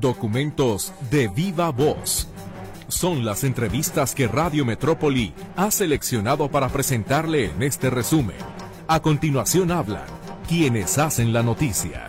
Documentos de viva voz. Son las entrevistas que Radio Metrópoli ha seleccionado para presentarle en este resumen. A continuación hablan quienes hacen la noticia.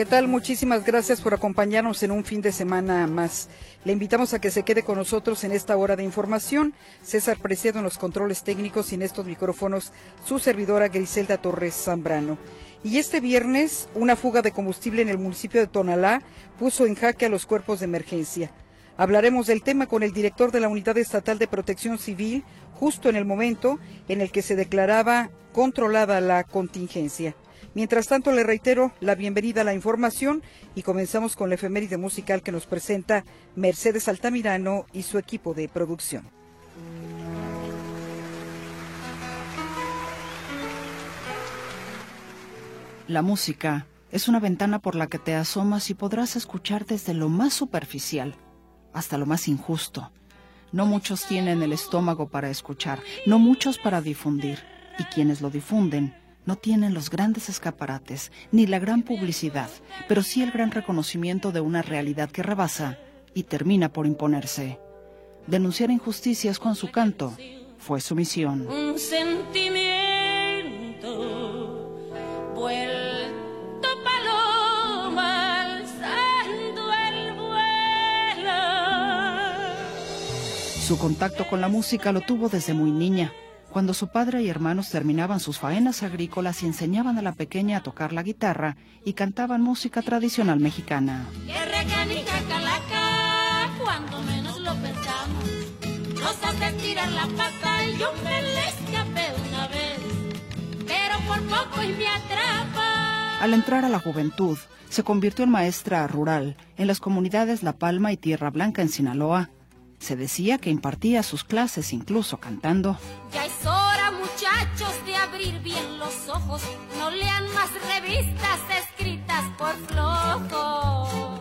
¿Qué tal? Muchísimas gracias por acompañarnos en un fin de semana más. Le invitamos a que se quede con nosotros en esta hora de información. César Preciado en los controles técnicos y en estos micrófonos su servidora Griselda Torres Zambrano. Y este viernes, una fuga de combustible en el municipio de Tonalá puso en jaque a los cuerpos de emergencia. Hablaremos del tema con el director de la Unidad Estatal de Protección Civil, justo en el momento en el que se declaraba controlada la contingencia. Mientras tanto, le reitero la bienvenida a la información y comenzamos con la efeméride musical que nos presenta Mercedes Altamirano y su equipo de producción. La música es una ventana por la que te asomas y podrás escuchar desde lo más superficial hasta lo más injusto. No muchos tienen el estómago para escuchar, no muchos para difundir, y quienes lo difunden no tienen los grandes escaparates ni la gran publicidad, pero sí el gran reconocimiento de una realidad que rebasa y termina por imponerse. Denunciar injusticias con su canto fue su misión. Un sentimiento vuelto paloma alzando el vuelo. Su contacto con la música lo tuvo desde muy niña cuando su padre y hermanos terminaban sus faenas agrícolas y enseñaban a la pequeña a tocar la guitarra y cantaban música tradicional mexicana. cuando menos lo pensamos. Nos hace tirar la pata y yo me le escapé una vez, pero por poco y me atrapa. Al entrar a la juventud, se convirtió en maestra rural en las comunidades La Palma y Tierra Blanca en Sinaloa se decía que impartía sus clases incluso cantando. Ya es hora, muchachos, de abrir bien los ojos. No lean más revistas escritas por flojos.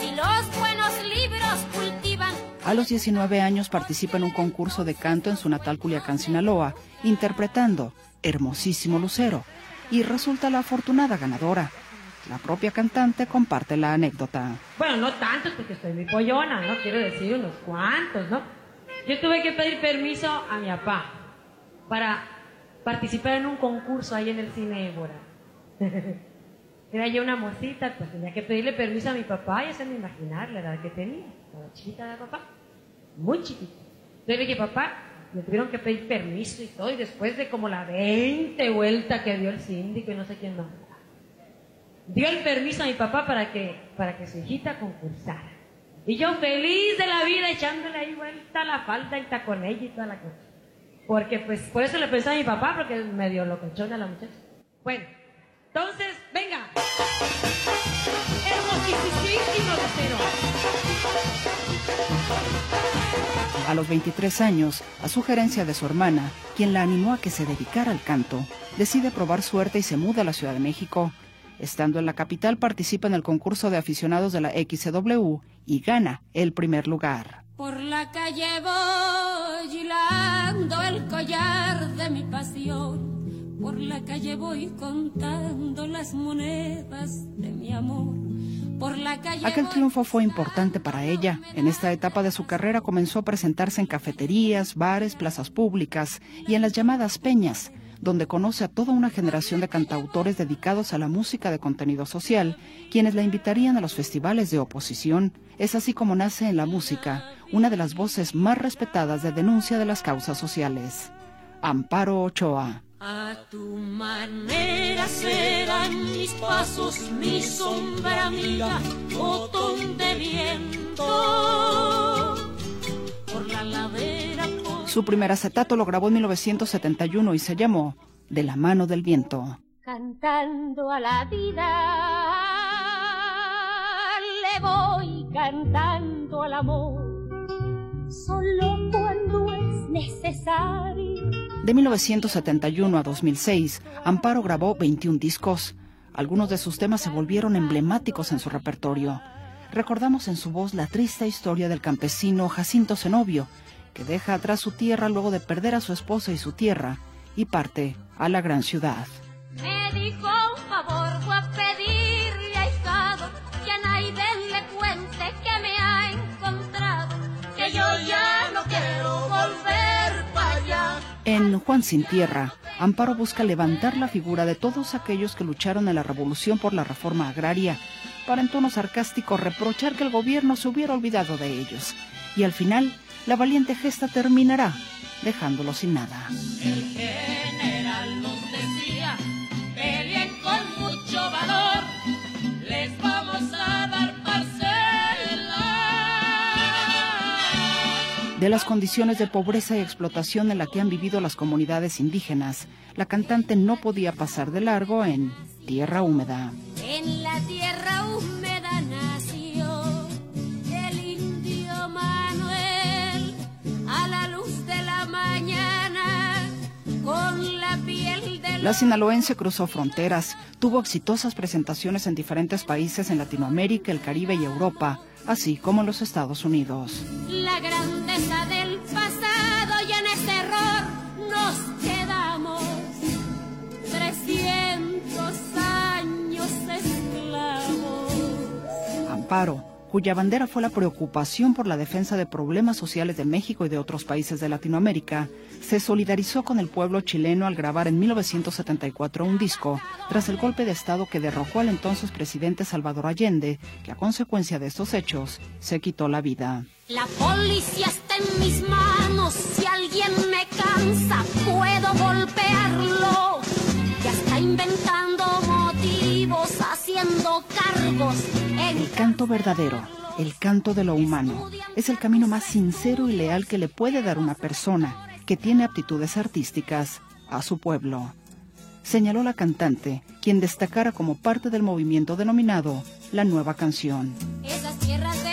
Si los buenos libros cultivan. A los 19 años participa en un concurso de canto en su natal Culiacán, Sinaloa, interpretando Hermosísimo Lucero, y resulta la afortunada ganadora. La propia cantante comparte la anécdota. Bueno, no tantos porque estoy muy pollona, ¿no? Quiero decir unos cuantos, ¿no? Yo tuve que pedir permiso a mi papá para participar en un concurso ahí en el cine Ébora. Era yo una mocita, pues tenía que pedirle permiso a mi papá y hacerme imaginar la edad que tenía. La chiquita de papá, muy chiquita. Entonces le dije, papá, me tuvieron que pedir permiso y todo, y después de como la 20 vuelta que dio el síndico y no sé quién más dio el permiso a mi papá para que, para que su hijita concursara. Y yo feliz de la vida echándole ahí vuelta la falda y ella y toda la cosa. Porque pues por eso le pensé a mi papá, porque es medio locochona la muchacha. Bueno, entonces, venga. A los 23 años, a sugerencia de su hermana, quien la animó a que se dedicara al canto, decide probar suerte y se muda a la Ciudad de México Estando en la capital, participa en el concurso de aficionados de la XCW y gana el primer lugar. Por la calle voy hilando el collar de mi pasión. Por la calle voy contando las monedas de mi amor. Por la calle Aquel triunfo fue importante para ella. En esta etapa de su carrera comenzó a presentarse en cafeterías, bares, plazas públicas y en las llamadas peñas, donde conoce a toda una generación de cantautores dedicados a la música de contenido social, quienes la invitarían a los festivales de oposición. Es así como nace en la música una de las voces más respetadas de denuncia de las causas sociales. Amparo Ochoa. A tu manera serán mis pasos, mi sombra amiga, botón de viento. Su primer acetato lo grabó en 1971 y se llamó De la mano del viento. Cantando a la vida, le voy cantando al amor, solo cuando es necesario. De 1971 a 2006, Amparo grabó 21 discos. Algunos de sus temas se volvieron emblemáticos en su repertorio. Recordamos en su voz la triste historia del campesino Jacinto Zenobio, que deja atrás su tierra luego de perder a su esposa y su tierra y parte a la gran ciudad. Me dijo un favor, fue a pedirle a Hijado que a Naiden le cuente que me ha encontrado, que yo ya no quiero volver para allá. En Juan Sin Tierra, Amparo busca levantar la figura de todos aquellos que lucharon en la revolución por la reforma agraria, para en tono sarcástico reprochar que el gobierno se hubiera olvidado de ellos. Y al final, la valiente gesta terminará dejándolo sin nada. El general nos decía, peleen con mucho valor, les vamos a dar parcela. De las condiciones de pobreza y explotación en la que han vivido las comunidades indígenas, la cantante no podía pasar de largo en Tierra Húmeda. En la tierra La sinaloense cruzó fronteras, tuvo exitosas presentaciones en diferentes países en Latinoamérica, el Caribe y Europa, así como en los Estados Unidos. la grandeza del pasado y en ese error nos quedamos 300 años esclavos. Amparo, cuya bandera fue la preocupación por la defensa de problemas sociales de México y de otros países de Latinoamérica, se solidarizó con el pueblo chileno al grabar en 1974 un disco tras el golpe de Estado que derrocó al entonces presidente Salvador Allende, que a consecuencia de estos hechos se quitó la vida. La policía está en mis manos. Si alguien me cansa, puedo golpearlo. Ya está inventando motivos, haciendo cargos. En El canto verdadero, el canto de lo humano, es el camino más sincero y leal que le puede dar una persona que tiene aptitudes artísticas a su pueblo. Señaló la cantante, quien destacara como parte del movimiento denominado La Nueva Canción. esas tierras del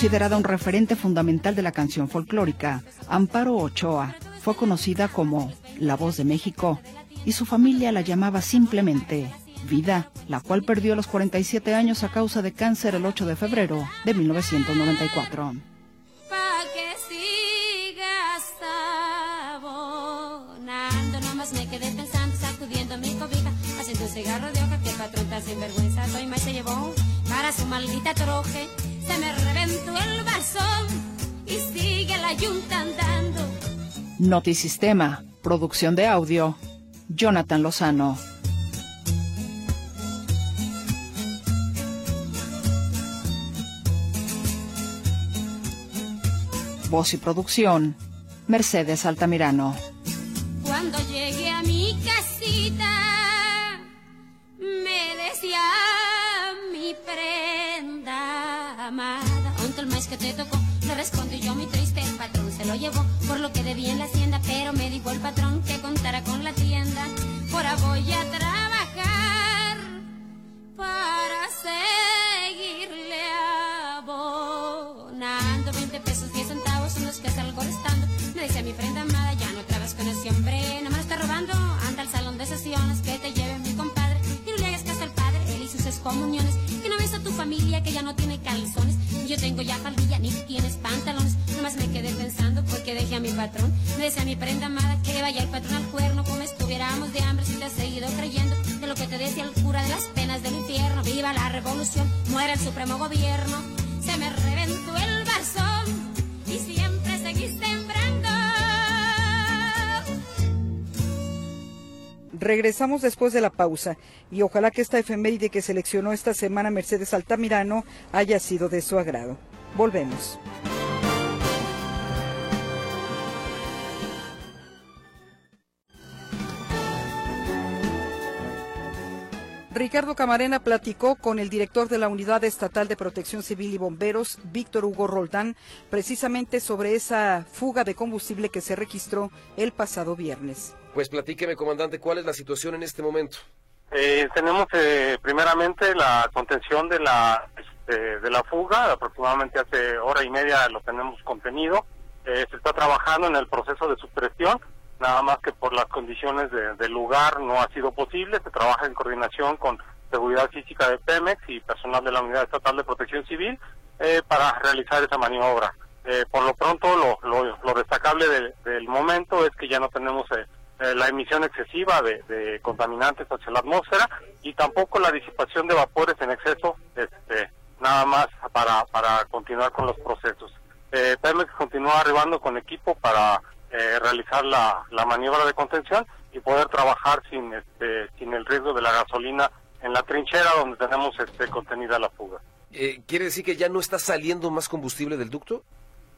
Considerada un referente fundamental de la canción folclórica, Amparo Ochoa fue conocida como la voz de México y su familia la llamaba simplemente Vida, la cual perdió a los 47 años a causa de cáncer el 8 de febrero de 1994. Pa' que sigas abonando. Nomás me quedé pensando, sacudiendo mi cobija, haciendo un cigarro de hoja que el patrón está sin vergüenza. Soy más se llevó para su maldita troje. Se me reventó el barzón y sigue la yunta andando. Notisistema, producción de audio, Jonathan Lozano. Voz y producción, Mercedes Altamirano. Llevó por lo que debía en la hacienda, pero me dijo el patrón que contara con la tienda. Ahora voy a trabajar para seguirle abonando 20 pesos 10 centavos son los que salgo restando. Me decía mi prenda amada, ya no trabas con ese hombre, no me lo está robando. Anda al salón de sesiones, que te lleve mi excomuniones. Que no ves a tu familia que ya no tiene calzones. Yo tengo ya faldilla, ni tienes pantalones. Nomás me quedé pensando porque dejé a mi patrón. Me decía mi prenda amada que vaya el patrón al cuerno, como estuviéramos de hambre si te has seguido creyendo de lo que te decía el cura de las penas del infierno. Viva la revolución, muera el supremo gobierno. Se me reventó el barzón y siempre sembrando. Regresamos después de la pausa y ojalá que esta efeméride que seleccionó esta semana Mercedes Altamirano haya sido de su agrado. Volvemos. Ricardo Camarena platicó con el director de la Unidad Estatal de Protección Civil y Bomberos, Víctor Hugo Roldán, precisamente sobre esa fuga de combustible que se registró el pasado viernes. Pues platíqueme, comandante, ¿cuál es la situación en este momento? Eh, tenemos eh, primeramente la contención de la este, de la fuga, aproximadamente hace hora y media lo tenemos contenido. Eh, se está trabajando en el proceso de supresión nada más que por las condiciones del lugar no ha sido posible. Se trabaja en coordinación con Seguridad Física de Pemex y personal de la Unidad Estatal de Protección Civil eh, para realizar esa maniobra. Eh, por lo pronto, lo, lo, destacable del momento es que ya no tenemos eh, la emisión excesiva de, contaminantes hacia la atmósfera y tampoco la disipación de vapores en exceso, este, nada más para, para continuar con los procesos. Pemex continúa arribando con equipo para eh, realizar la, la, maniobra de contención y poder trabajar sin este, sin el riesgo de la gasolina en la trinchera donde tenemos este, contenida la fuga. Eh, ¿Quiere decir que ya no está saliendo más combustible del ducto?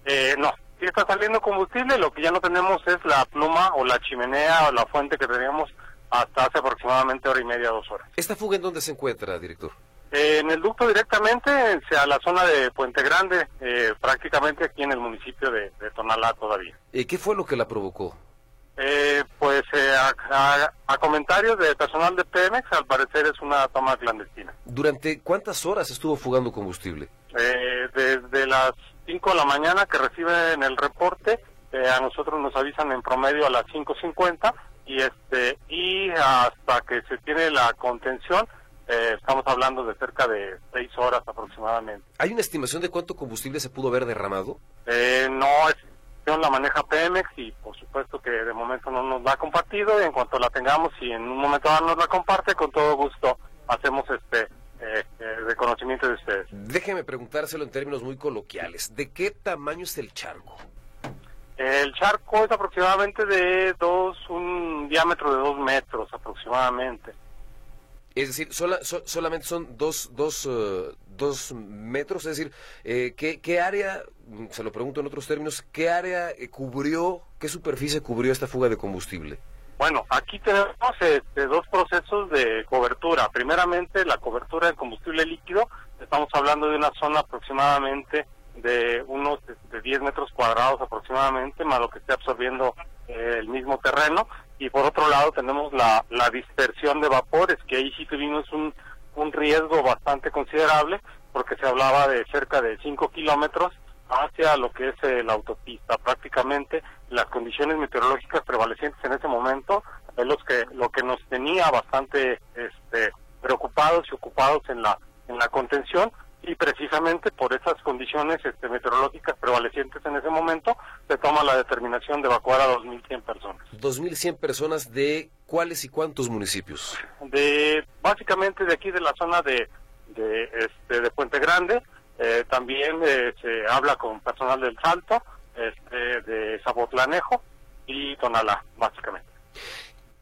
Eh, no, sí está saliendo combustible, lo que ya no tenemos es la pluma o la chimenea o la fuente que teníamos hasta hace aproximadamente hora y media, dos horas. ¿Esta fuga en dónde se encuentra, director? en el ducto directamente a la zona de Puente Grande, eh, prácticamente aquí en el municipio de, Tonalá todavía. ¿Y qué fue lo que la provocó? Eh, pues eh, a, comentarios de personal de Pemex, al parecer es una toma clandestina. ¿Durante cuántas horas estuvo fugando combustible? desde las 5 de la mañana que reciben el reporte, a nosotros nos avisan en promedio a las 5.50 y este y hasta que se tiene la contención eh, estamos hablando de cerca de seis horas aproximadamente. ¿Hay una estimación de cuánto combustible se pudo haber derramado? Eh, no, es la maneja Pemex y por supuesto que de momento no nos la ha compartido y en cuanto la tengamos y en un momento nos la comparte, con todo gusto hacemos este eh, reconocimiento de ustedes. Déjeme preguntárselo en términos muy coloquiales. ¿De qué tamaño es el charco? El charco es aproximadamente de dos, un diámetro de dos metros aproximadamente. Es decir, solamente son dos, dos, eh, dos, metros, es decir, eh, ¿qué, ¿qué, área, se lo pregunto en otros términos, qué área eh, cubrió, qué superficie cubrió esta fuga de combustible? Bueno, aquí tenemos este, dos procesos de cobertura. Primeramente, la cobertura de combustible líquido, estamos hablando de una zona aproximadamente de unos este, 10 metros cuadrados aproximadamente, más lo que esté absorbiendo el mismo terreno y por otro lado tenemos la, la dispersión de vapores, que ahí sí tuvimos un, un riesgo bastante considerable, porque se hablaba de cerca de 5 kilómetros hacia lo que es eh, la autopista. Prácticamente las condiciones meteorológicas prevalecientes en ese momento es los que, lo que nos tenía bastante este, preocupados y ocupados en la, en la contención y precisamente por esas condiciones este, meteorológicas prevalecientes en ese momento se toma la determinación de evacuar a 2.100 personas. 2.100 personas de cuáles y cuántos municipios? De básicamente de aquí de la zona de de, este, de Puente Grande, eh, también eh, se habla con personal del Salto, este, de Zabotlanejo y Tonalá, básicamente.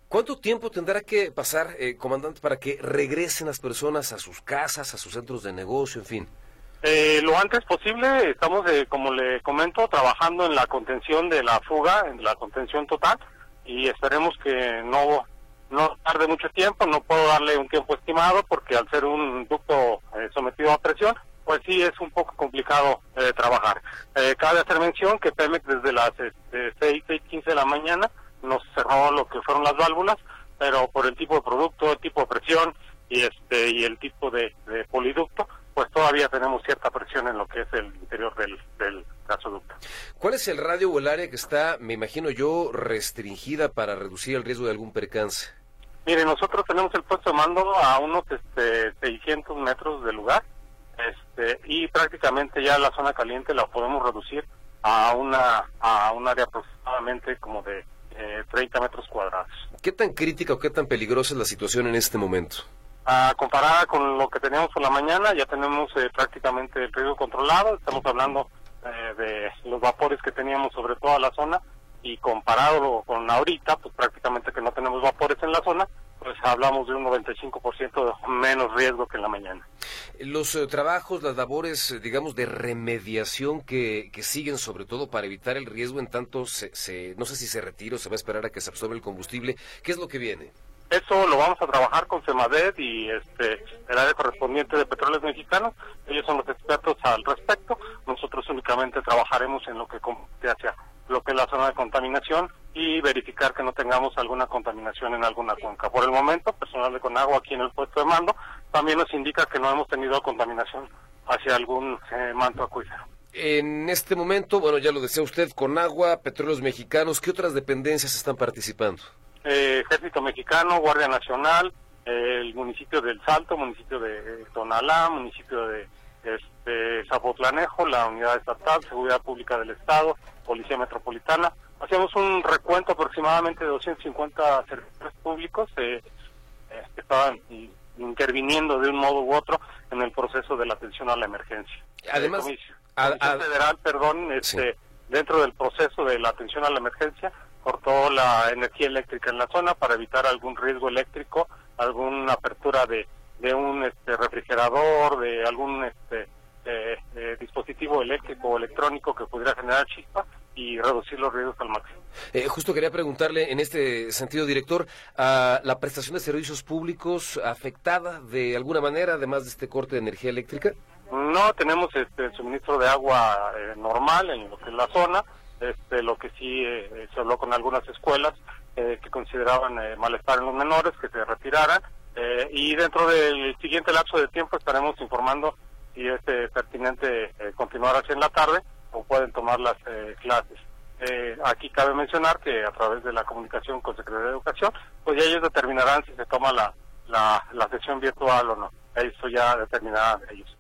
¿Cuánto tiempo tendrá que pasar, eh, comandante, para que regresen las personas a sus casas, a sus centros de negocio, en fin? Eh, lo antes posible, estamos, eh, como le comento, trabajando en la contención de la fuga, en la contención total, y esperemos que no, no tarde mucho tiempo, no puedo darle un tiempo estimado, porque al ser un ducto sometido a presión, pues sí es un poco complicado trabajar. cabe hacer mención que Pemex desde las este, 6, 6, 15 de la mañana nos cerró lo que fueron las válvulas, pero por el tipo de producto, el tipo de presión y este y el tipo de, poliducto, pues todavía tenemos cierta presión en lo que es el interior del, del gasoducto. ¿Cuál es el radio o el área que está, me imagino yo, restringida para reducir el riesgo de algún percance? Mire, nosotros tenemos el puesto de mando a unos este, 600 metros del lugar este, y prácticamente ya la zona caliente la podemos reducir a una a un área aproximadamente como de 30 metros cuadrados. ¿Qué tan crítica o qué tan peligrosa es la situación en este momento? Ah, comparada con lo que teníamos por la mañana, ya tenemos eh, prácticamente el riesgo controlado. Estamos hablando eh, de los vapores que teníamos sobre toda la zona y comparado con ahorita, pues prácticamente que no tenemos vapores en la zona, pues hablamos de un 95% menos riesgo que en la mañana. Los eh, trabajos, las labores, eh, digamos, de remediación que, que, siguen, sobre todo para evitar el riesgo en tanto, se, se, no sé si se retira o se va a esperar a que se absorbe el combustible, ¿qué es lo que viene? Eso lo vamos a trabajar con CEMADET y este, el área correspondiente de Petróleos Mexicanos. Ellos son los expertos al respecto. Nosotros únicamente trabajaremos en lo que compete hacia lo que es la zona de contaminación y verificar que no tengamos alguna contaminación en alguna cuenca. Por el momento, personal de Conagua aquí en el puesto de mando también nos indica que no hemos tenido contaminación hacia algún eh, manto acuífero. En este momento, bueno, ya lo decía usted, Conagua, Petróleos Mexicanos, ¿qué otras dependencias están participando? Eh, Ejército Mexicano, Guardia Nacional, eh, el municipio del Salto, municipio de Tonalá, municipio de este, Zapotlanejo, la Unidad Estatal, Seguridad Pública del Estado, Policía Metropolitana. Hacíamos un recuento aproximadamente de 250 servidores públicos eh, eh, que estaban interviniendo de un modo u otro en el proceso de la atención a la emergencia. Además, federal, perdón, este, dentro del proceso de la atención a la emergencia, cortó la energía eléctrica en la zona para evitar algún riesgo eléctrico, alguna apertura de de un este, refrigerador, de algún este, eh, eh, dispositivo eléctrico o electrónico que pudiera generar chispa y reducir los riesgos al máximo. Eh, justo quería preguntarle en este sentido, director, ¿a la prestación de servicios públicos afectada de alguna manera, además de este corte de energía eléctrica? No, tenemos este, el suministro de agua normal en lo que es la zona. Este, lo que sí se habló con algunas escuelas que consideraban malestar en los menores, que se retiraran eh, y dentro del siguiente lapso de tiempo estaremos informando si es eh, pertinente eh, continuar así en la tarde o pueden tomar las clases. aquí cabe mencionar que a través de la comunicación con Secretaría de Educación, pues ya ellos determinarán si se toma la, la, la sesión virtual o no. Eso ya determinarán ellos.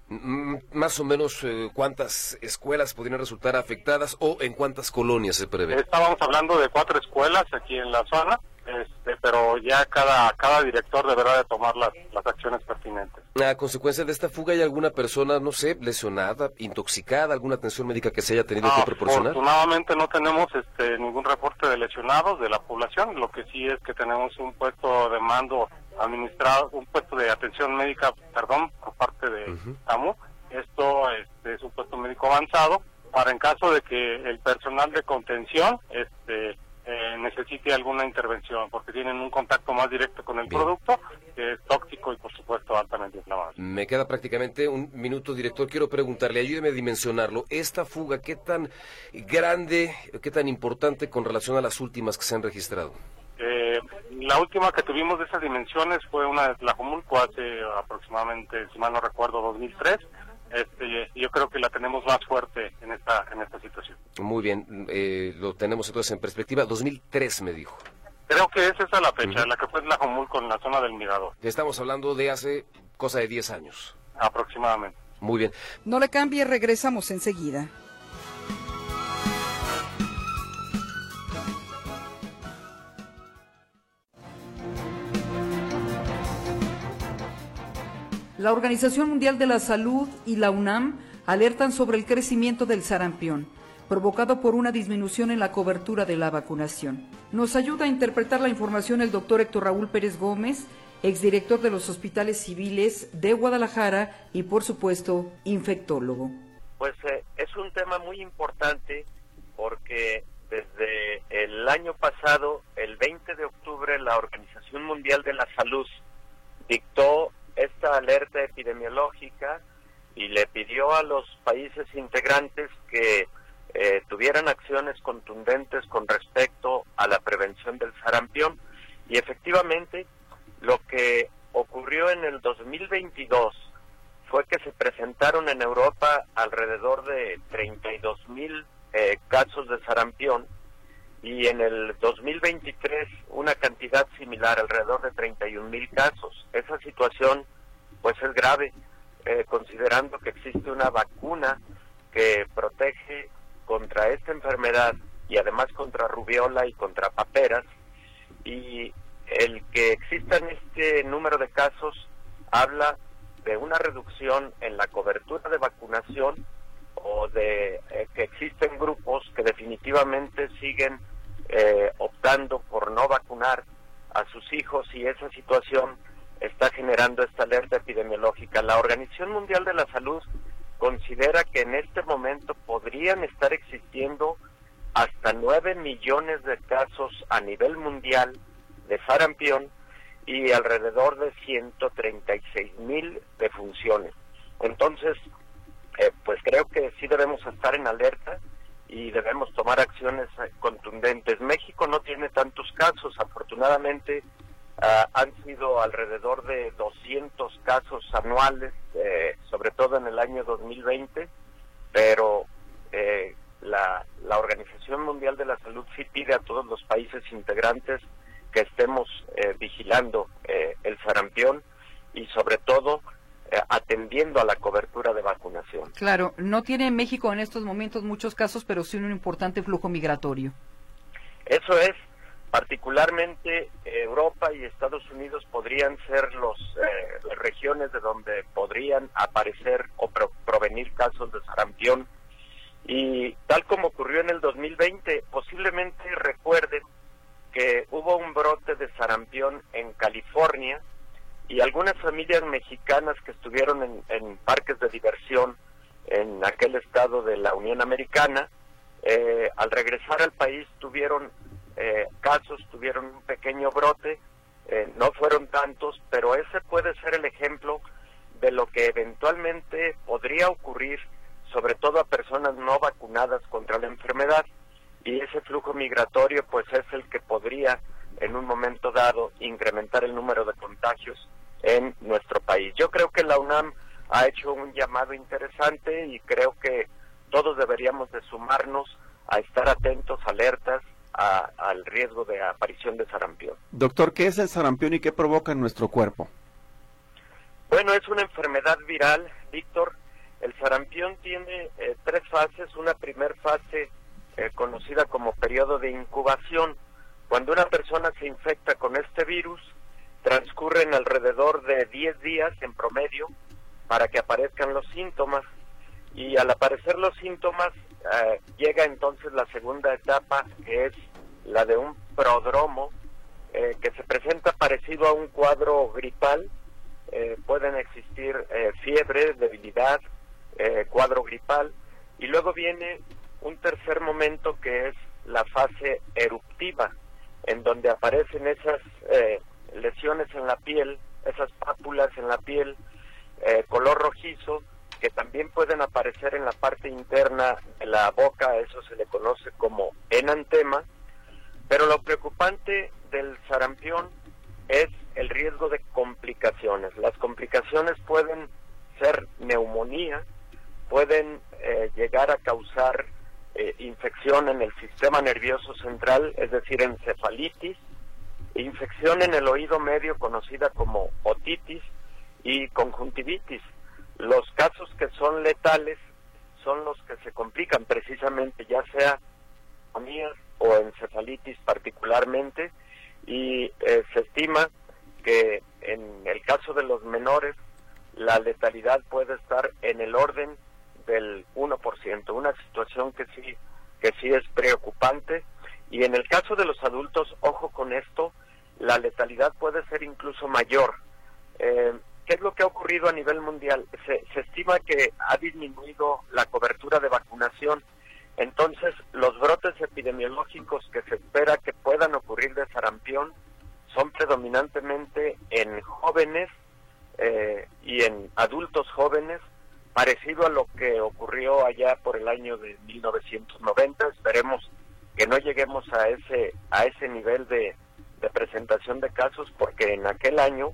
Más o menos, ¿cuántas escuelas podrían resultar afectadas o en cuántas colonias se prevé? Estábamos hablando de cuatro escuelas aquí en la zona este, pero ya cada, cada director deberá de tomar las, las acciones pertinentes. A consecuencia de esta fuga, ¿hay alguna persona, no sé, lesionada, intoxicada, alguna atención médica que se haya tenido que proporcionar? Afortunadamente no tenemos este, ningún reporte de lesionados de la población, lo que sí es que tenemos un puesto de mando administrado, un puesto de atención médica, perdón, por parte de AMU. Esto este, es un puesto médico avanzado para en caso de que el personal de contención este, eh, necesite alguna intervención, porque tienen un contacto más directo con el producto, que es tóxico y por supuesto altamente inflamable. Me queda prácticamente un minuto, director. Quiero preguntarle, ayúdeme a dimensionarlo. Esta fuga, ¿qué tan grande, qué tan importante con relación a las últimas que se han registrado? Eh, la última que tuvimos de esas dimensiones fue una de Tlajomulco hace aproximadamente, si mal no recuerdo, 2003 este, yo creo que la tenemos más fuerte en esta, en esta situación. Muy bien, eh, lo tenemos entonces en perspectiva. 2003 me dijo. Creo que es esa la fecha, la que fue la Común con la zona del Mirador. Estamos hablando de hace cosa de 10 años. Aproximadamente. Muy bien. No le cambie, regresamos enseguida. La Organización Mundial de la Salud y la UNAM alertan sobre el crecimiento del sarampión, provocado por una disminución en la cobertura de la vacunación. Nos ayuda a interpretar la información el doctor Héctor Raúl Pérez Gómez, exdirector de los hospitales civiles de Guadalajara y, por supuesto, infectólogo. Pues eh, es un tema muy importante porque desde el año pasado, el 20 de octubre, la Organización Mundial de la Salud dictó esta alerta epidemiológica y le pidió a los países integrantes que eh, tuvieran acciones contundentes con respecto a la prevención del sarampión. Y efectivamente, lo que ocurrió en el 2022 fue que se presentaron en Europa alrededor de 32 mil eh, casos de sarampión y en el 2023 una cantidad similar, alrededor de 31 mil casos. Esa situación pues es grave, eh, considerando que existe una vacuna que protege contra esta enfermedad y además contra rubiola y contra paperas y el que existan este número de casos habla de una reducción en la cobertura de vacunación o de eh, que existen grupos que definitivamente siguen eh, optando por no vacunar a sus hijos y esa situación está generando esta alerta epidemiológica. La Organización Mundial de la Salud considera que en este momento podrían estar existiendo hasta 9 millones de casos a nivel mundial de sarampión y alrededor de 136 mil defunciones. Entonces, eh, pues creo que sí debemos estar en alerta y debemos tomar acciones eh, contundentes. México no tiene tantos casos, afortunadamente ah, han sido alrededor de 200 casos anuales, eh, sobre todo en el año 2020, pero eh, la, Organización Mundial de la Salud sí pide a todos los países integrantes que estemos vigilando el sarampión y sobre todo eh, atendiendo a la cobertura de vacunación. Claro, no tiene México en estos momentos muchos casos, pero sí un importante flujo migratorio. Eso es, particularmente Europa y Estados Unidos podrían ser los eh, las regiones de donde podrían aparecer o provenir casos de sarampión. Y tal como ocurrió en el 2020, posiblemente recuerden que hubo un brote de sarampión en California y algunas familias mexicanas que estuvieron en, parques de diversión en aquel estado de la Unión Americana, eh, al regresar al país tuvieron eh, casos, tuvieron un pequeño brote, eh, no fueron tantos, pero ese puede ser el ejemplo de lo que eventualmente podría ocurrir, sobre todo a personas no vacunadas contra la enfermedad, y ese flujo migratorio pues es el que podría en un momento dado incrementar el número de contagios en nuestro país. Yo creo que la UNAM ha hecho un llamado interesante y creo que todos deberíamos de sumarnos a estar atentos, alertas al riesgo de aparición de sarampión. Doctor, ¿qué es el sarampión y qué provoca en nuestro cuerpo? Bueno, es una enfermedad viral, Víctor. El sarampión tiene eh, tres fases. Una primera fase eh, conocida como periodo de incubación. Cuando una persona se infecta con este virus, transcurren alrededor de 10 días en promedio para que aparezcan los síntomas. Y al aparecer los síntomas eh, llega entonces la segunda etapa que es la de un prodromo eh, que se presenta parecido a un cuadro gripal. Eh, pueden existir fiebre, debilidad, cuadro gripal. Y luego viene un tercer momento que es la fase eruptiva en donde aparecen esas lesiones en la piel, esas pápulas en la piel, eh, color rojizo, que también pueden aparecer en la parte interna de la boca, eso se le conoce como enantema, pero lo preocupante del sarampión es el riesgo de complicaciones. Las complicaciones pueden ser neumonía, pueden eh, llegar a causar eh, infección en el sistema nervioso central, es decir, encefalitis, infección en el oído medio conocida como otitis y conjuntivitis. Los casos que son letales son los que se complican precisamente, ya sea o encefalitis particularmente, y eh, se estima que en el caso de los menores la letalidad puede estar en el orden del 1%, una situación que sí que sí es preocupante y en el caso de los adultos, ojo con esto, la letalidad puede ser incluso mayor. Eh, ¿Qué es lo que ha ocurrido a nivel mundial? Se, estima que ha disminuido la cobertura de vacunación. Entonces, los brotes epidemiológicos que se espera que puedan ocurrir de sarampión son predominantemente en jóvenes eh, y en adultos jóvenes, parecido a lo que ocurrió allá por el año de 1990. Esperemos que no lleguemos a ese a ese nivel de, presentación de casos porque en aquel año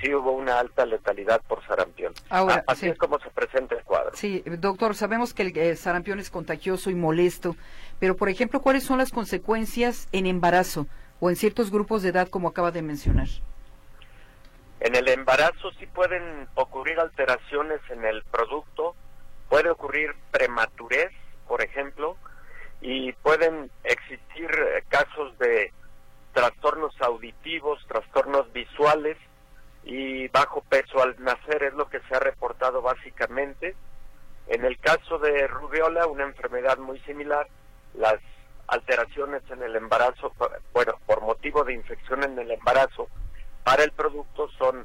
sí hubo una alta letalidad por sarampión. Ahora, Así es como se presenta el cuadro. Sí, doctor, sabemos que el, sarampión es contagioso y molesto, pero por ejemplo, ¿cuáles son las consecuencias en embarazo o en ciertos grupos de edad como acaba de mencionar? En el embarazo sí pueden ocurrir alteraciones en el producto, puede ocurrir prematurez, por ejemplo, y pueden existir eh, casos de trastornos auditivos, trastornos visuales y bajo peso al nacer es lo que se ha reportado básicamente. En el caso de rubiola, una enfermedad muy similar, las alteraciones en el embarazo, bueno, por motivo de infección en el embarazo, para el producto son,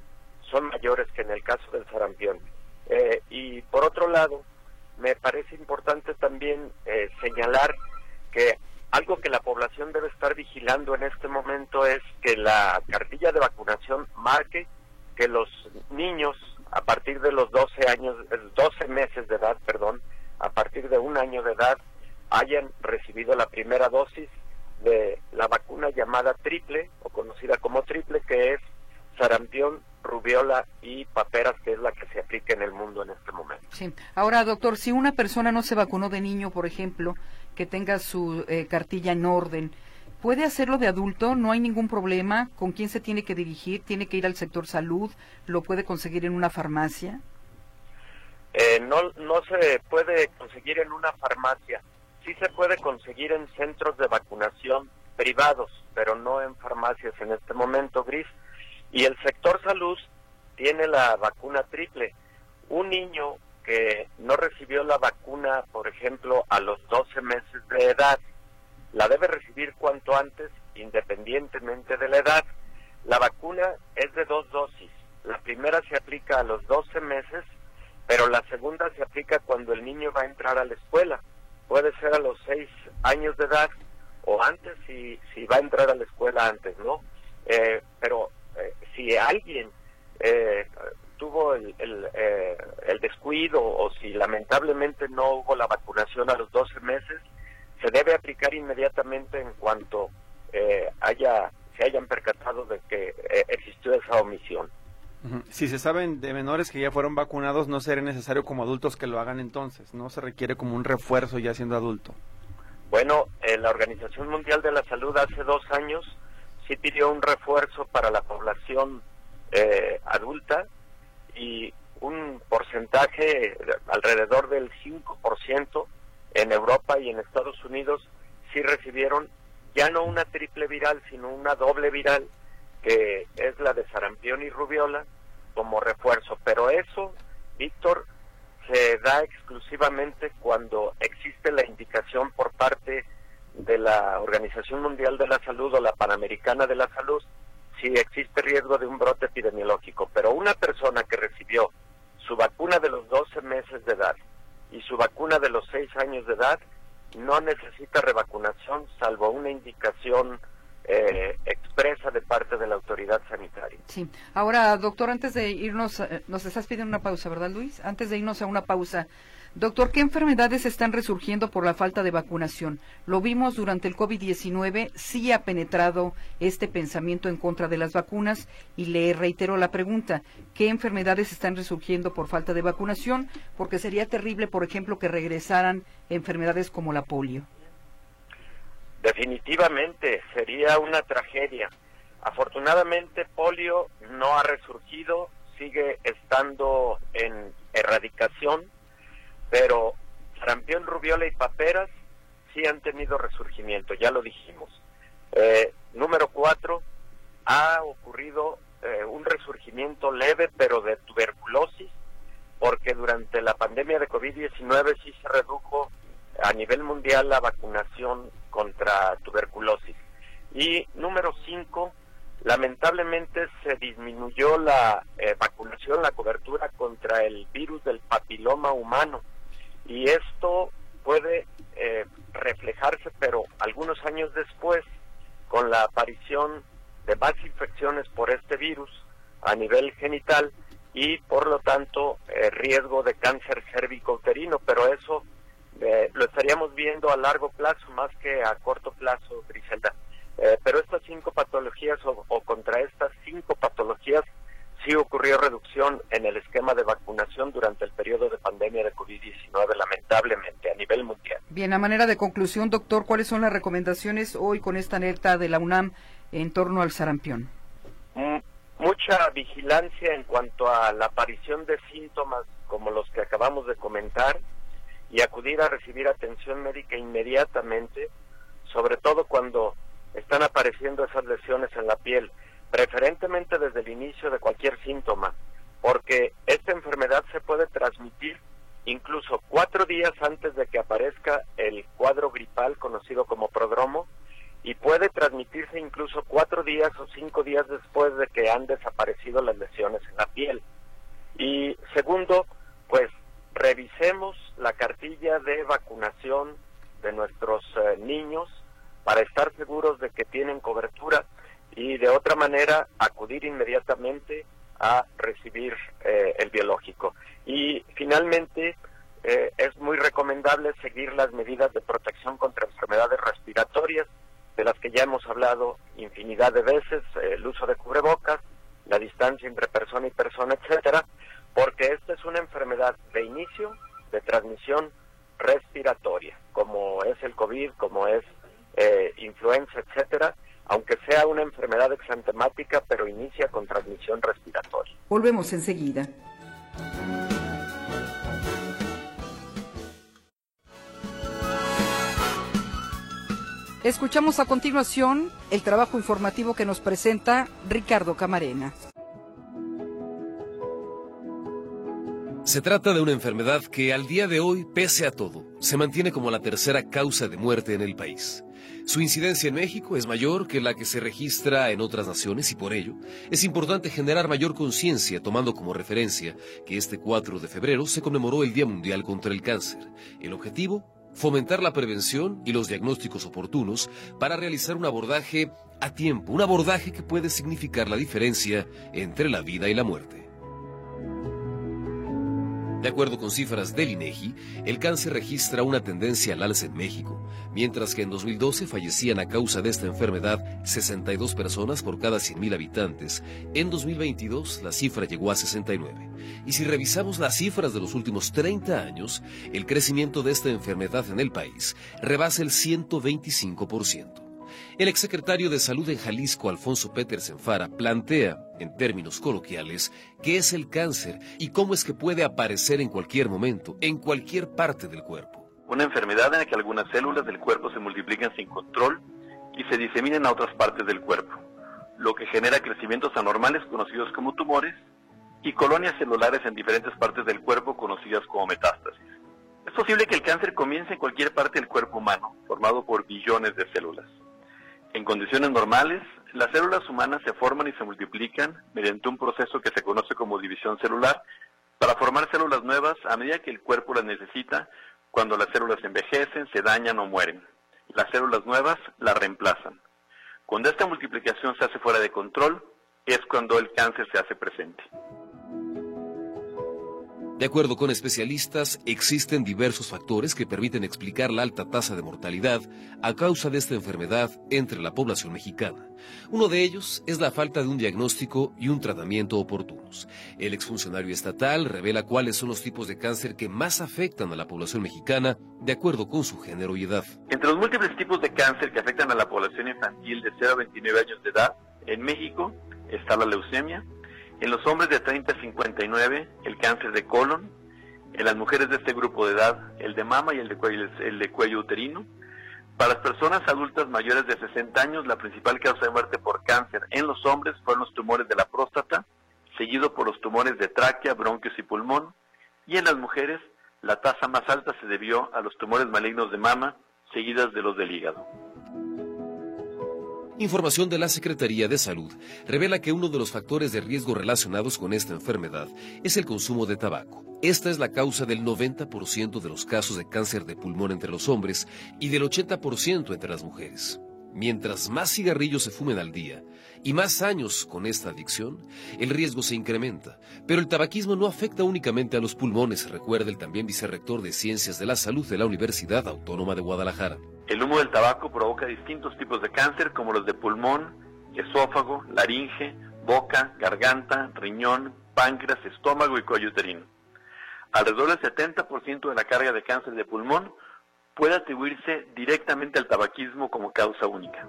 son mayores que en el caso del sarampión. Eh, y por otro lado, me parece importante también eh, señalar que algo que la población debe estar vigilando en este momento es que la cartilla de vacunación marque que los niños a partir de los 12 años, 12 meses de edad, perdón, a partir de un año de edad hayan recibido la primera dosis de la vacuna llamada triple o conocida como triple que es sarampión, rubiola y paperas, que es la que se aplica en el mundo en este momento. Sí. Ahora, doctor, si una persona no se vacunó de niño, por ejemplo, que tenga su eh, cartilla en orden, ¿puede hacerlo de adulto? ¿No hay ningún problema? ¿Con quién se tiene que dirigir? ¿Tiene que ir al sector salud? ¿Lo puede conseguir en una farmacia? Eh, no, no se puede conseguir en una farmacia. Sí se puede conseguir en centros de vacunación privados, pero no en farmacias en este momento, Gris. Y el sector salud tiene la vacuna triple. Un niño que no recibió la vacuna, por ejemplo, a los 12 meses de edad, la debe recibir cuanto antes, independientemente de la edad. La vacuna es de dos dosis. La primera se aplica a los 12 meses, pero la segunda se aplica cuando el niño va a entrar a la escuela. Puede ser a los 6 años de edad o antes si, si va a entrar a la escuela antes, ¿no? Eh, pero si alguien eh, tuvo el, eh, el, descuido o si lamentablemente no hubo la vacunación a los 12 meses, se debe aplicar inmediatamente en cuanto haya se hayan percatado de que existió esa omisión. Si se saben de menores que ya fueron vacunados, no será necesario como adultos que lo hagan entonces, no se requiere como un refuerzo ya siendo adulto. Bueno, la Organización Mundial de la Salud hace dos años sí pidió un refuerzo para la población eh, adulta y un porcentaje alrededor del 5% en Europa y en Estados Unidos sí recibieron ya no una triple viral, sino una doble viral, que es la de sarampión y rubiola, como refuerzo. Pero eso, Víctor, se da exclusivamente cuando existe la indicación por parte de la Organización Mundial de la Salud o la Panamericana de la Salud si existe riesgo de un brote epidemiológico. Pero una persona que recibió su vacuna de los 12 meses de edad y su vacuna de los 6 años de edad no necesita revacunación salvo una indicación eh, expresa de parte de la autoridad sanitaria. Sí. Ahora, doctor, antes de irnos, eh, nos estás pidiendo una pausa, ¿verdad, Luis? Antes de irnos a una pausa, Doctor, ¿qué enfermedades están resurgiendo por la falta de vacunación? Lo vimos durante el COVID-19, sí ha penetrado este pensamiento en contra de las vacunas y le reitero la pregunta, ¿qué enfermedades están resurgiendo por falta de vacunación? Porque sería terrible, por ejemplo, que regresaran enfermedades como la polio. Definitivamente, sería una tragedia. Afortunadamente, polio no ha resurgido, sigue estando en erradicación pero sarampión, rubiola y paperas sí han tenido resurgimiento, ya lo dijimos. Eh, número cuatro, ha ocurrido eh, un resurgimiento leve, pero de tuberculosis, porque durante la pandemia de COVID-19 sí se redujo a nivel mundial la vacunación contra tuberculosis. Y número cinco, lamentablemente se disminuyó la eh, vacunación, la cobertura contra el virus del papiloma humano y esto puede eh, reflejarse, pero algunos años después, con la aparición de más infecciones por este virus a nivel genital y por lo tanto eh, riesgo de cáncer cérvico-uterino, pero eso eh, lo estaríamos viendo a largo plazo más que a corto plazo, Griselda. pero estas cinco patologías o contra estas cinco patologías sí ocurrió reducción en el esquema de vacunación durante el periodo de pandemia de COVID-19, lamentablemente, a nivel mundial. Bien, a manera de conclusión, doctor, ¿cuáles son las recomendaciones hoy con esta alerta de la UNAM en torno al sarampión? Mm, mucha vigilancia en cuanto a la aparición de síntomas como los que acabamos de comentar y acudir a recibir atención médica inmediatamente, sobre todo cuando están apareciendo esas lesiones en la piel preferentemente desde el inicio de cualquier síntoma, porque esta enfermedad se puede transmitir incluso cuatro días antes de que aparezca el cuadro gripal conocido como prodromo días o cinco días después de que han desaparecido las lesiones en la piel. Y segundo, pues revisemos la cartilla de vacunación de nuestros eh, niños para estar seguros de que tienen cobertura y de otra manera acudir inmediatamente a recibir eh, el biológico. Y finalmente, eh, es muy recomendable seguir las medidas de protección contra enfermedades respiratorias, de las que ya hemos hablado infinidad de veces, el uso de cubrebocas, la distancia entre persona y persona, etcétera, porque esta es una enfermedad de inicio de transmisión respiratoria, como es el COVID, como es eh, influenza, etcétera, aunque sea una enfermedad exantemática, pero inicia con transmisión respiratoria. Volvemos enseguida. Escuchamos a continuación el trabajo informativo que nos presenta Ricardo Camarena. Se trata de una enfermedad que al día de hoy, pese a todo, se mantiene como la tercera causa de muerte en el país. Su incidencia en México es mayor que la que se registra en otras naciones y por ello es importante generar mayor conciencia tomando como referencia que este 4 de febrero se conmemoró el Día Mundial contra el Cáncer. El objetivo, fomentar la prevención y los diagnósticos oportunos para realizar un abordaje a tiempo, un abordaje que puede significar la diferencia entre la vida y la muerte. De acuerdo con cifras del INEGI, el cáncer registra una tendencia al alza en México, mientras que en 2012 fallecían a causa de esta enfermedad 62 personas por cada 100.000 habitantes. En 2022 la cifra llegó a 69. Y si revisamos las cifras de los últimos 30 años, el crecimiento de esta enfermedad en el país rebasa el 125%. El exsecretario de Salud en Jalisco, Alfonso Petersen Fara, plantea, en términos coloquiales, qué es el cáncer y cómo es que puede aparecer en cualquier momento, en cualquier parte del cuerpo. Una enfermedad en la que algunas células del cuerpo se multiplican sin control y se diseminan a otras partes del cuerpo, lo que genera crecimientos anormales conocidos como tumores y colonias celulares en diferentes partes del cuerpo conocidas como metástasis. Es posible que el cáncer comience en cualquier parte del cuerpo humano, formado por billones de células. En condiciones normales, las células humanas se forman y se multiplican mediante un proceso que se conoce como división celular para formar células nuevas a medida que el cuerpo las necesita cuando las células envejecen, se dañan o mueren. Las células nuevas las reemplazan. Cuando esta multiplicación se hace fuera de control, es cuando el cáncer se hace presente. De acuerdo con especialistas, existen diversos factores que permiten explicar la alta tasa de mortalidad a causa de esta enfermedad entre la población mexicana. Uno de ellos es la falta de un diagnóstico y un tratamiento oportunos. El exfuncionario estatal revela cuáles son los tipos de cáncer que más afectan a la población mexicana de acuerdo con su género y edad. Entre los múltiples tipos de cáncer que afectan a la población infantil de 0 a 29 años de edad, en México está la leucemia, en los hombres de 30 a 59, el cáncer de colon. En las mujeres de este grupo de edad, el de mama y el de cuello, el de cuello uterino. Para las personas adultas mayores de 60 años, la principal causa de muerte por cáncer en los hombres fueron los tumores de la próstata, seguido por los tumores de tráquea, bronquios y pulmón. Y en las mujeres, la tasa más alta se debió a los tumores malignos de mama, seguidas de los del hígado. Información de la Secretaría de Salud revela que uno de los factores de riesgo relacionados con esta enfermedad es el consumo de tabaco. Esta es la causa del 90% de los casos de cáncer de pulmón entre los hombres y del 80% entre las mujeres. Mientras más cigarrillos se fumen al día y más años con esta adicción, el riesgo se incrementa. Pero el tabaquismo no afecta únicamente a los pulmones, recuerda el también vicerrector de Ciencias de la Salud de la Universidad Autónoma de Guadalajara. El humo del tabaco provoca distintos tipos de cáncer como los de pulmón, esófago, laringe, boca, garganta, riñón, páncreas, estómago y cuello uterino. Alrededor del 70% de la carga de cáncer de pulmón puede atribuirse directamente al tabaquismo como causa única.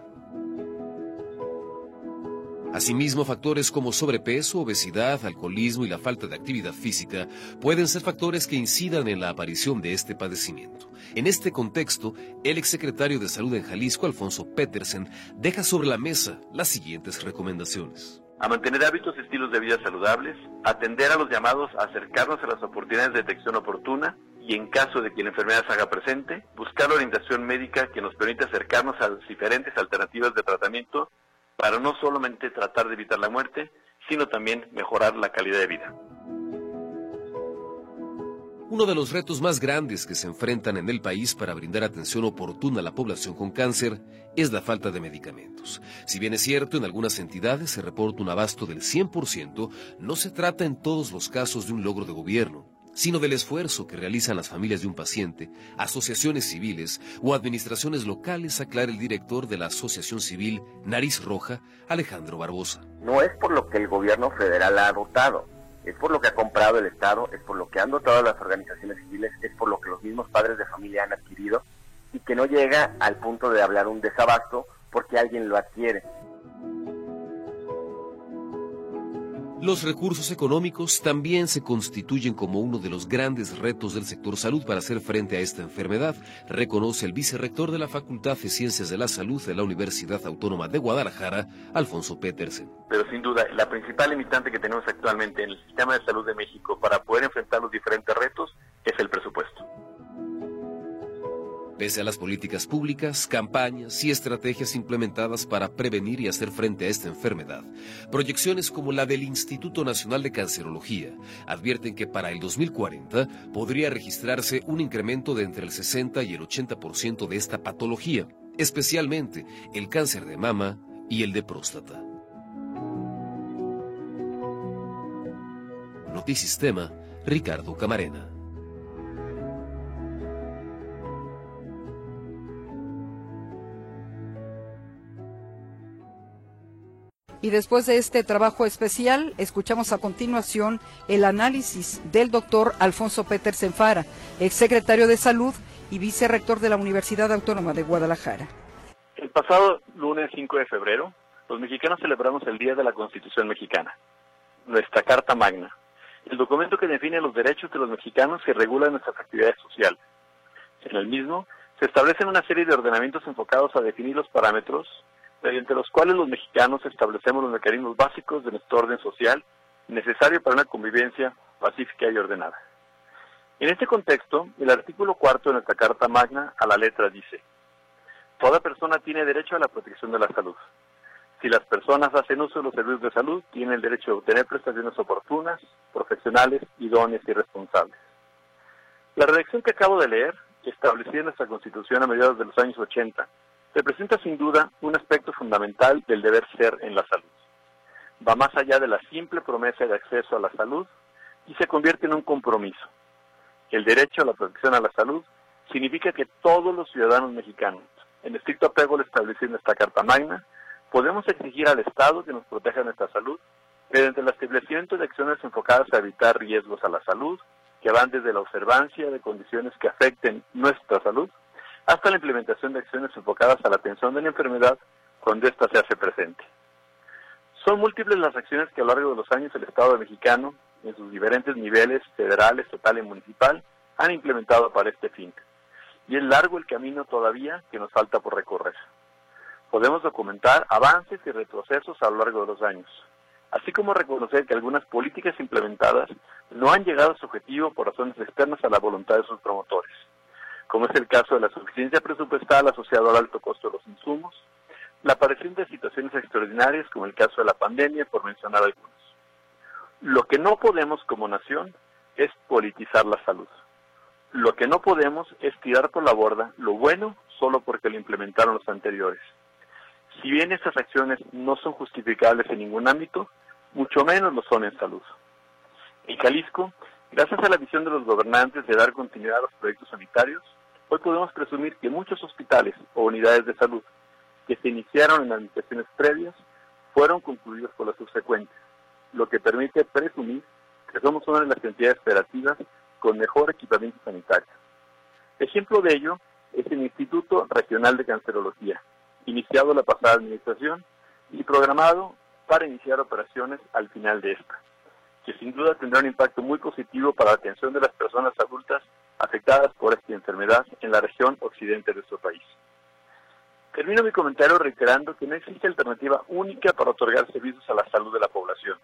Asimismo, factores como sobrepeso, obesidad, alcoholismo y la falta de actividad física pueden ser factores que incidan en la aparición de este padecimiento. En este contexto, el exsecretario de Salud en Jalisco, Alfonso Petersen, deja sobre la mesa las siguientes recomendaciones. A mantener hábitos y estilos de vida saludables, atender a los llamados acercarnos a las oportunidades de detección oportuna y en caso de que la enfermedad se haga presente, buscar la orientación médica que nos permita acercarnos a las diferentes alternativas de tratamiento para no solamente tratar de evitar la muerte, sino también mejorar la calidad de vida. Uno de los retos más grandes que se enfrentan en el país para brindar atención oportuna a la población con cáncer es la falta de medicamentos. Si bien es cierto, en algunas entidades se reporta un abasto del 100%, no se trata en todos los casos de un logro de gobierno, sino del esfuerzo que realizan las familias de un paciente, asociaciones civiles o administraciones locales, aclara el director de la Asociación Civil Nariz Roja, Alejandro Barbosa. No es por lo que el gobierno federal ha dotado es por lo que ha comprado el Estado, es por lo que han dotado las organizaciones civiles, es por lo que los mismos padres de familia han adquirido y que no llega al punto de hablar un desabasto porque alguien lo adquiere. Los recursos económicos también se constituyen como uno de los grandes retos del sector salud para hacer frente a esta enfermedad, reconoce el vicerrector de la Facultad de Ciencias de la Salud de la Universidad Autónoma de Guadalajara, Alfonso Petersen. Pero sin duda, la principal limitante que tenemos actualmente en el sistema de salud de México para poder enfrentar los diferentes retos es el presupuesto. Pese a las políticas públicas, campañas y estrategias implementadas para prevenir y hacer frente a esta enfermedad, proyecciones como la del Instituto Nacional de Cancerología advierten que para el 2040 podría registrarse un incremento de entre el 60 y el 80% de esta patología, especialmente el cáncer de mama y el de próstata. Notisistema, Ricardo Camarena. Y después de este trabajo especial, escuchamos a continuación el análisis del doctor Alfonso Petersen Fara, exsecretario de Salud y vicerrector de la Universidad Autónoma de Guadalajara. El pasado lunes 5 de febrero, los mexicanos celebramos el Día de la Constitución Mexicana, nuestra Carta Magna, el documento que define los derechos de los mexicanos y regula nuestras actividades sociales. En el mismo se establecen una serie de ordenamientos enfocados a definir los parámetros mediante los cuales los mexicanos establecemos los mecanismos básicos de nuestro orden social necesario para una convivencia pacífica y ordenada. En este contexto, el artículo cuarto de nuestra Carta Magna a la letra dice, Toda persona tiene derecho a la protección de la salud. Si las personas hacen uso de los servicios de salud, tienen el derecho a obtener prestaciones oportunas, profesionales, idóneas y responsables. La redacción que acabo de leer, establecida en nuestra Constitución a mediados de los años 80, representa sin duda un aspecto fundamental del deber ser en la salud. Va más allá de la simple promesa de acceso a la salud y se convierte en un compromiso. El derecho a la protección a la salud significa que todos los ciudadanos mexicanos, en estricto apego al establecido en esta Carta Magna, podemos exigir al Estado que nos proteja nuestra salud mediante el establecimiento de acciones enfocadas a evitar riesgos a la salud, que van desde la observancia de condiciones que afecten nuestra salud hasta la implementación de acciones enfocadas a la atención de la enfermedad cuando ésta se hace presente. Son múltiples las acciones que a lo largo de los años el Estado mexicano, en sus diferentes niveles, federal, estatal y municipal, han implementado para este fin. Y es largo el camino todavía que nos falta por recorrer. Podemos documentar avances y retrocesos a lo largo de los años, así como reconocer que algunas políticas implementadas no han llegado a su objetivo por razones externas a la voluntad de sus promotores como es el caso de la suficiencia presupuestal asociada al alto costo de los insumos, la aparición de situaciones extraordinarias como el caso de la pandemia, por mencionar algunos. Lo que no podemos como nación es politizar la salud. Lo que no podemos es tirar por la borda lo bueno solo porque lo implementaron los anteriores. Si bien estas acciones no son justificables en ningún ámbito, mucho menos lo son en salud. En Jalisco, gracias a la visión de los gobernantes de dar continuidad a los proyectos sanitarios, Hoy podemos presumir que muchos hospitales o unidades de salud que se iniciaron en administraciones previas fueron concluidos por las subsecuentes, lo que permite presumir que somos una de las entidades operativas con mejor equipamiento sanitario. Ejemplo de ello es el Instituto Regional de Cancerología, iniciado la pasada administración y programado para iniciar operaciones al final de esta, que sin duda tendrá un impacto muy positivo para la atención de las personas adultas afectadas por esta enfermedad en la región occidente de nuestro país. Termino mi comentario reiterando que no existe alternativa única para otorgar servicios a la salud de la población.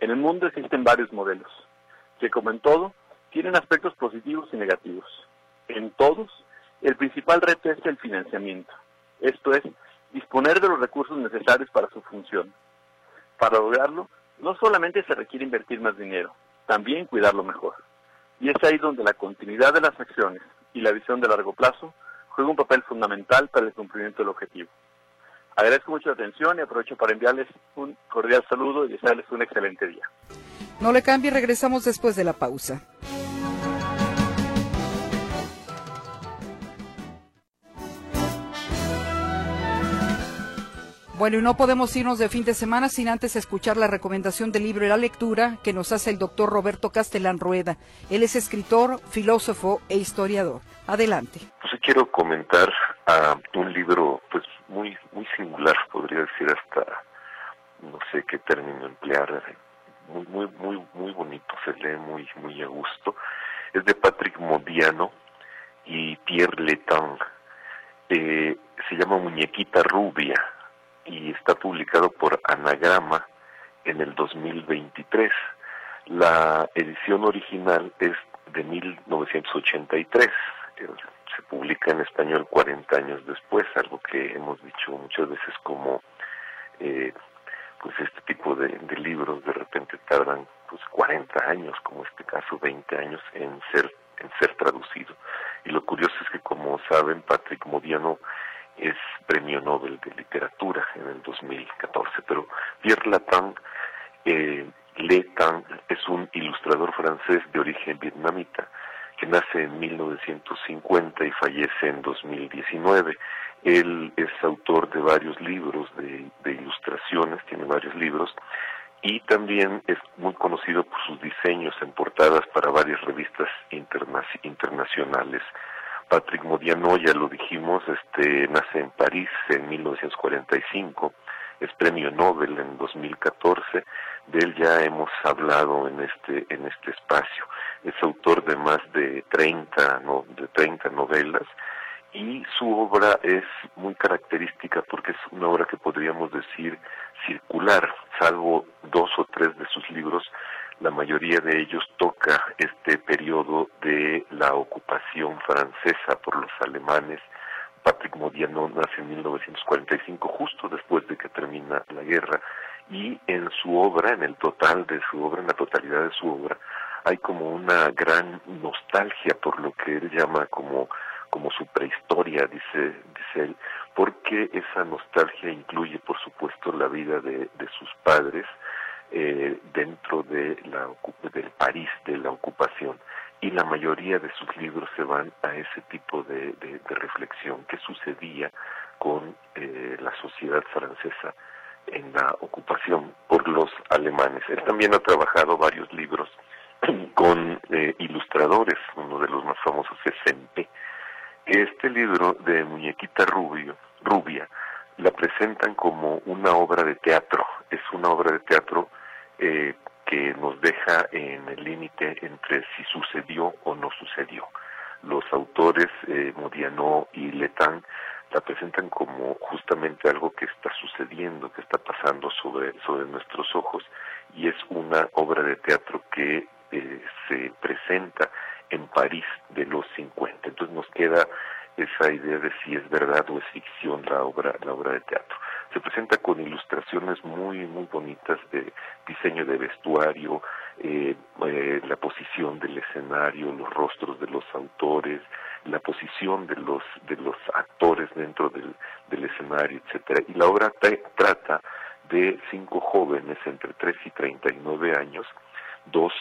En el mundo existen varios modelos, que como en todo, tienen aspectos positivos y negativos. En todos, el principal reto es el financiamiento, esto es, disponer de los recursos necesarios para su función. Para lograrlo, no solamente se requiere invertir más dinero, también cuidarlo mejor. Y es ahí donde la continuidad de las acciones y la visión de largo plazo juega un papel fundamental para el cumplimiento del objetivo. Agradezco mucho la atención y aprovecho para enviarles un cordial saludo y desearles un excelente día. No le cambie, regresamos después de la pausa. Bueno, y no podemos irnos de fin de semana sin antes escuchar la recomendación del libro y la lectura que nos hace el doctor Roberto Castellán Rueda. Él es escritor, filósofo e historiador. Adelante. Pues quiero comentar a un libro pues muy muy singular, podría decir hasta no sé qué término emplear, muy muy muy muy bonito, se lee muy muy a gusto. Es de Patrick Modiano y Pierre Letang. Eh, se llama Muñequita Rubia y está publicado por Anagrama en el 2023. La edición original es de 1983. Se publica en español 40 años después, algo que hemos dicho muchas veces como eh, pues este tipo de, libros de repente tardan pues 40 años, como este caso 20 años en ser en ser traducido. Y lo curioso es que como saben Patrick Modiano es premio Nobel de Literatura en el 2014. Pero Pierre Latang, eh, es un ilustrador francés de origen vietnamita que nace en 1950 y fallece en 2019. Él es autor de varios libros de ilustraciones, tiene varios libros, y también es muy conocido por sus diseños en portadas para varias revistas internacionales Patrick Modiano, ya lo dijimos, este, nace en París en 1945, es premio Nobel en 2014, de él ya hemos hablado en este, en este espacio. Es autor de más de 30, no, de 30 novelas y su obra es muy característica porque es una obra que podríamos decir circular, salvo dos o tres de sus libros la mayoría de ellos toca este periodo de la ocupación francesa por los alemanes. Patrick Modiano nace en 1945, justo después de que termina la guerra, y en su obra, en el total de su obra, en la totalidad de su obra, hay como una gran nostalgia por lo que él llama como como su prehistoria, dice, dice él, porque esa nostalgia incluye, por supuesto, la vida de, de sus padres, eh, dentro de la, del París de la ocupación y la mayoría de sus libros se van a ese tipo de, reflexión que sucedía con eh, la sociedad francesa en la ocupación por los alemanes. Él también ha trabajado varios libros con eh, ilustradores, uno de los más famosos es Sempe. Este libro de Muñequita Rubio, Rubia la presentan como una obra de teatro, es una obra de teatro eh, que nos deja en el límite entre si sucedió o no sucedió. Los autores eh, Modiano y Letán la presentan como justamente algo que está sucediendo, que está pasando sobre, sobre nuestros ojos y es una obra de teatro que eh, se presenta en París de los 50. Entonces nos queda esa idea de si es verdad o es ficción la obra, la obra de teatro. Se presenta con ilustraciones muy, muy bonitas de diseño de vestuario, eh, eh, la posición del escenario, los rostros de los autores, la posición de los, de los actores dentro del, del escenario, etcétera. Y la obra trata de cinco jóvenes entre 3 y 39 años, dos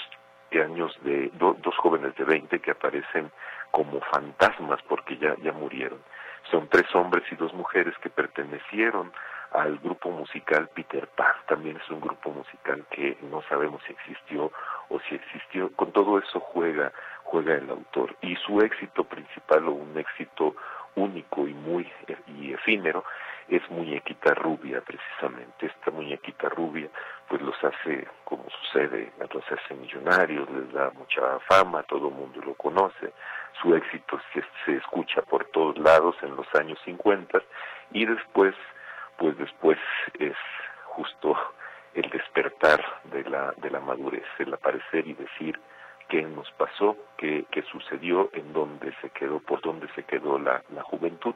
años de dos jóvenes de 20 que aparecen como fantasmas porque ya, ya murieron. Son tres hombres y dos mujeres que pertenecieron al grupo musical Peter Pan. También es un grupo musical que no sabemos si existió o si existió. Con todo eso juega, juega el autor. Y su éxito principal o un éxito único y muy y efímero es muñequita rubia precisamente. Esta muñequita rubia pues los hace, como sucede, los hace millonarios, les da mucha fama, todo el mundo lo conoce, su éxito se, se escucha por todos lados en los años 50 y después, pues después es justo el despertar de la, de la madurez, el aparecer y decir qué nos pasó, qué, qué, sucedió, en dónde se quedó, por dónde se quedó la, la juventud.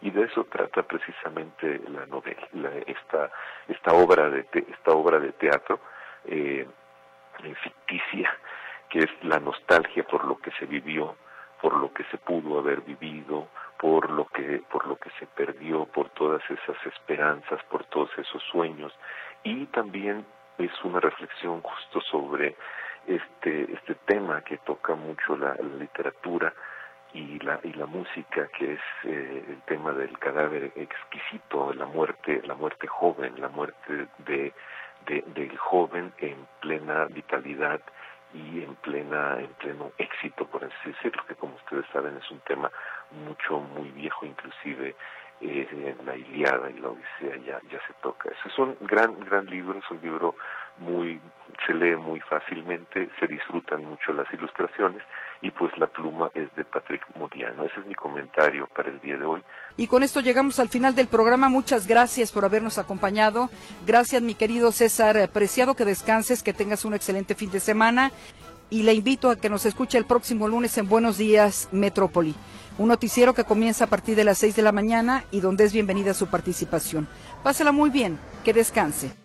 Y de eso trata precisamente la novela, esta, esta, obra de esta obra de teatro eh, ficticia, que es la nostalgia por lo que se vivió, por lo que se pudo haber vivido, por lo que por lo que se perdió, por todas esas esperanzas, por todos esos sueños. Y también es una reflexión justo sobre este este tema que toca mucho la, literatura y la y la música que es eh, el tema del cadáver exquisito la muerte la muerte joven la muerte de, de del joven en plena vitalidad y en plena en pleno éxito por así decirlo que como ustedes saben es un tema mucho muy viejo inclusive eh, en la Iliada y la Odisea ya ya se toca. Eso es un gran gran libro es un libro muy se lee muy fácilmente se disfrutan mucho las ilustraciones y pues la pluma es de Patrick Modiano. Ese es mi comentario para el día de hoy. Y con esto llegamos al final del programa. Muchas gracias por habernos acompañado. Gracias mi querido César Preciado que descanses que tengas un excelente fin de semana. Y le invito a que nos escuche el próximo lunes en Buenos Días Metrópoli, un noticiero que comienza a partir de las 6 de la mañana y donde es bienvenida su participación. Pásela muy bien, que descanse.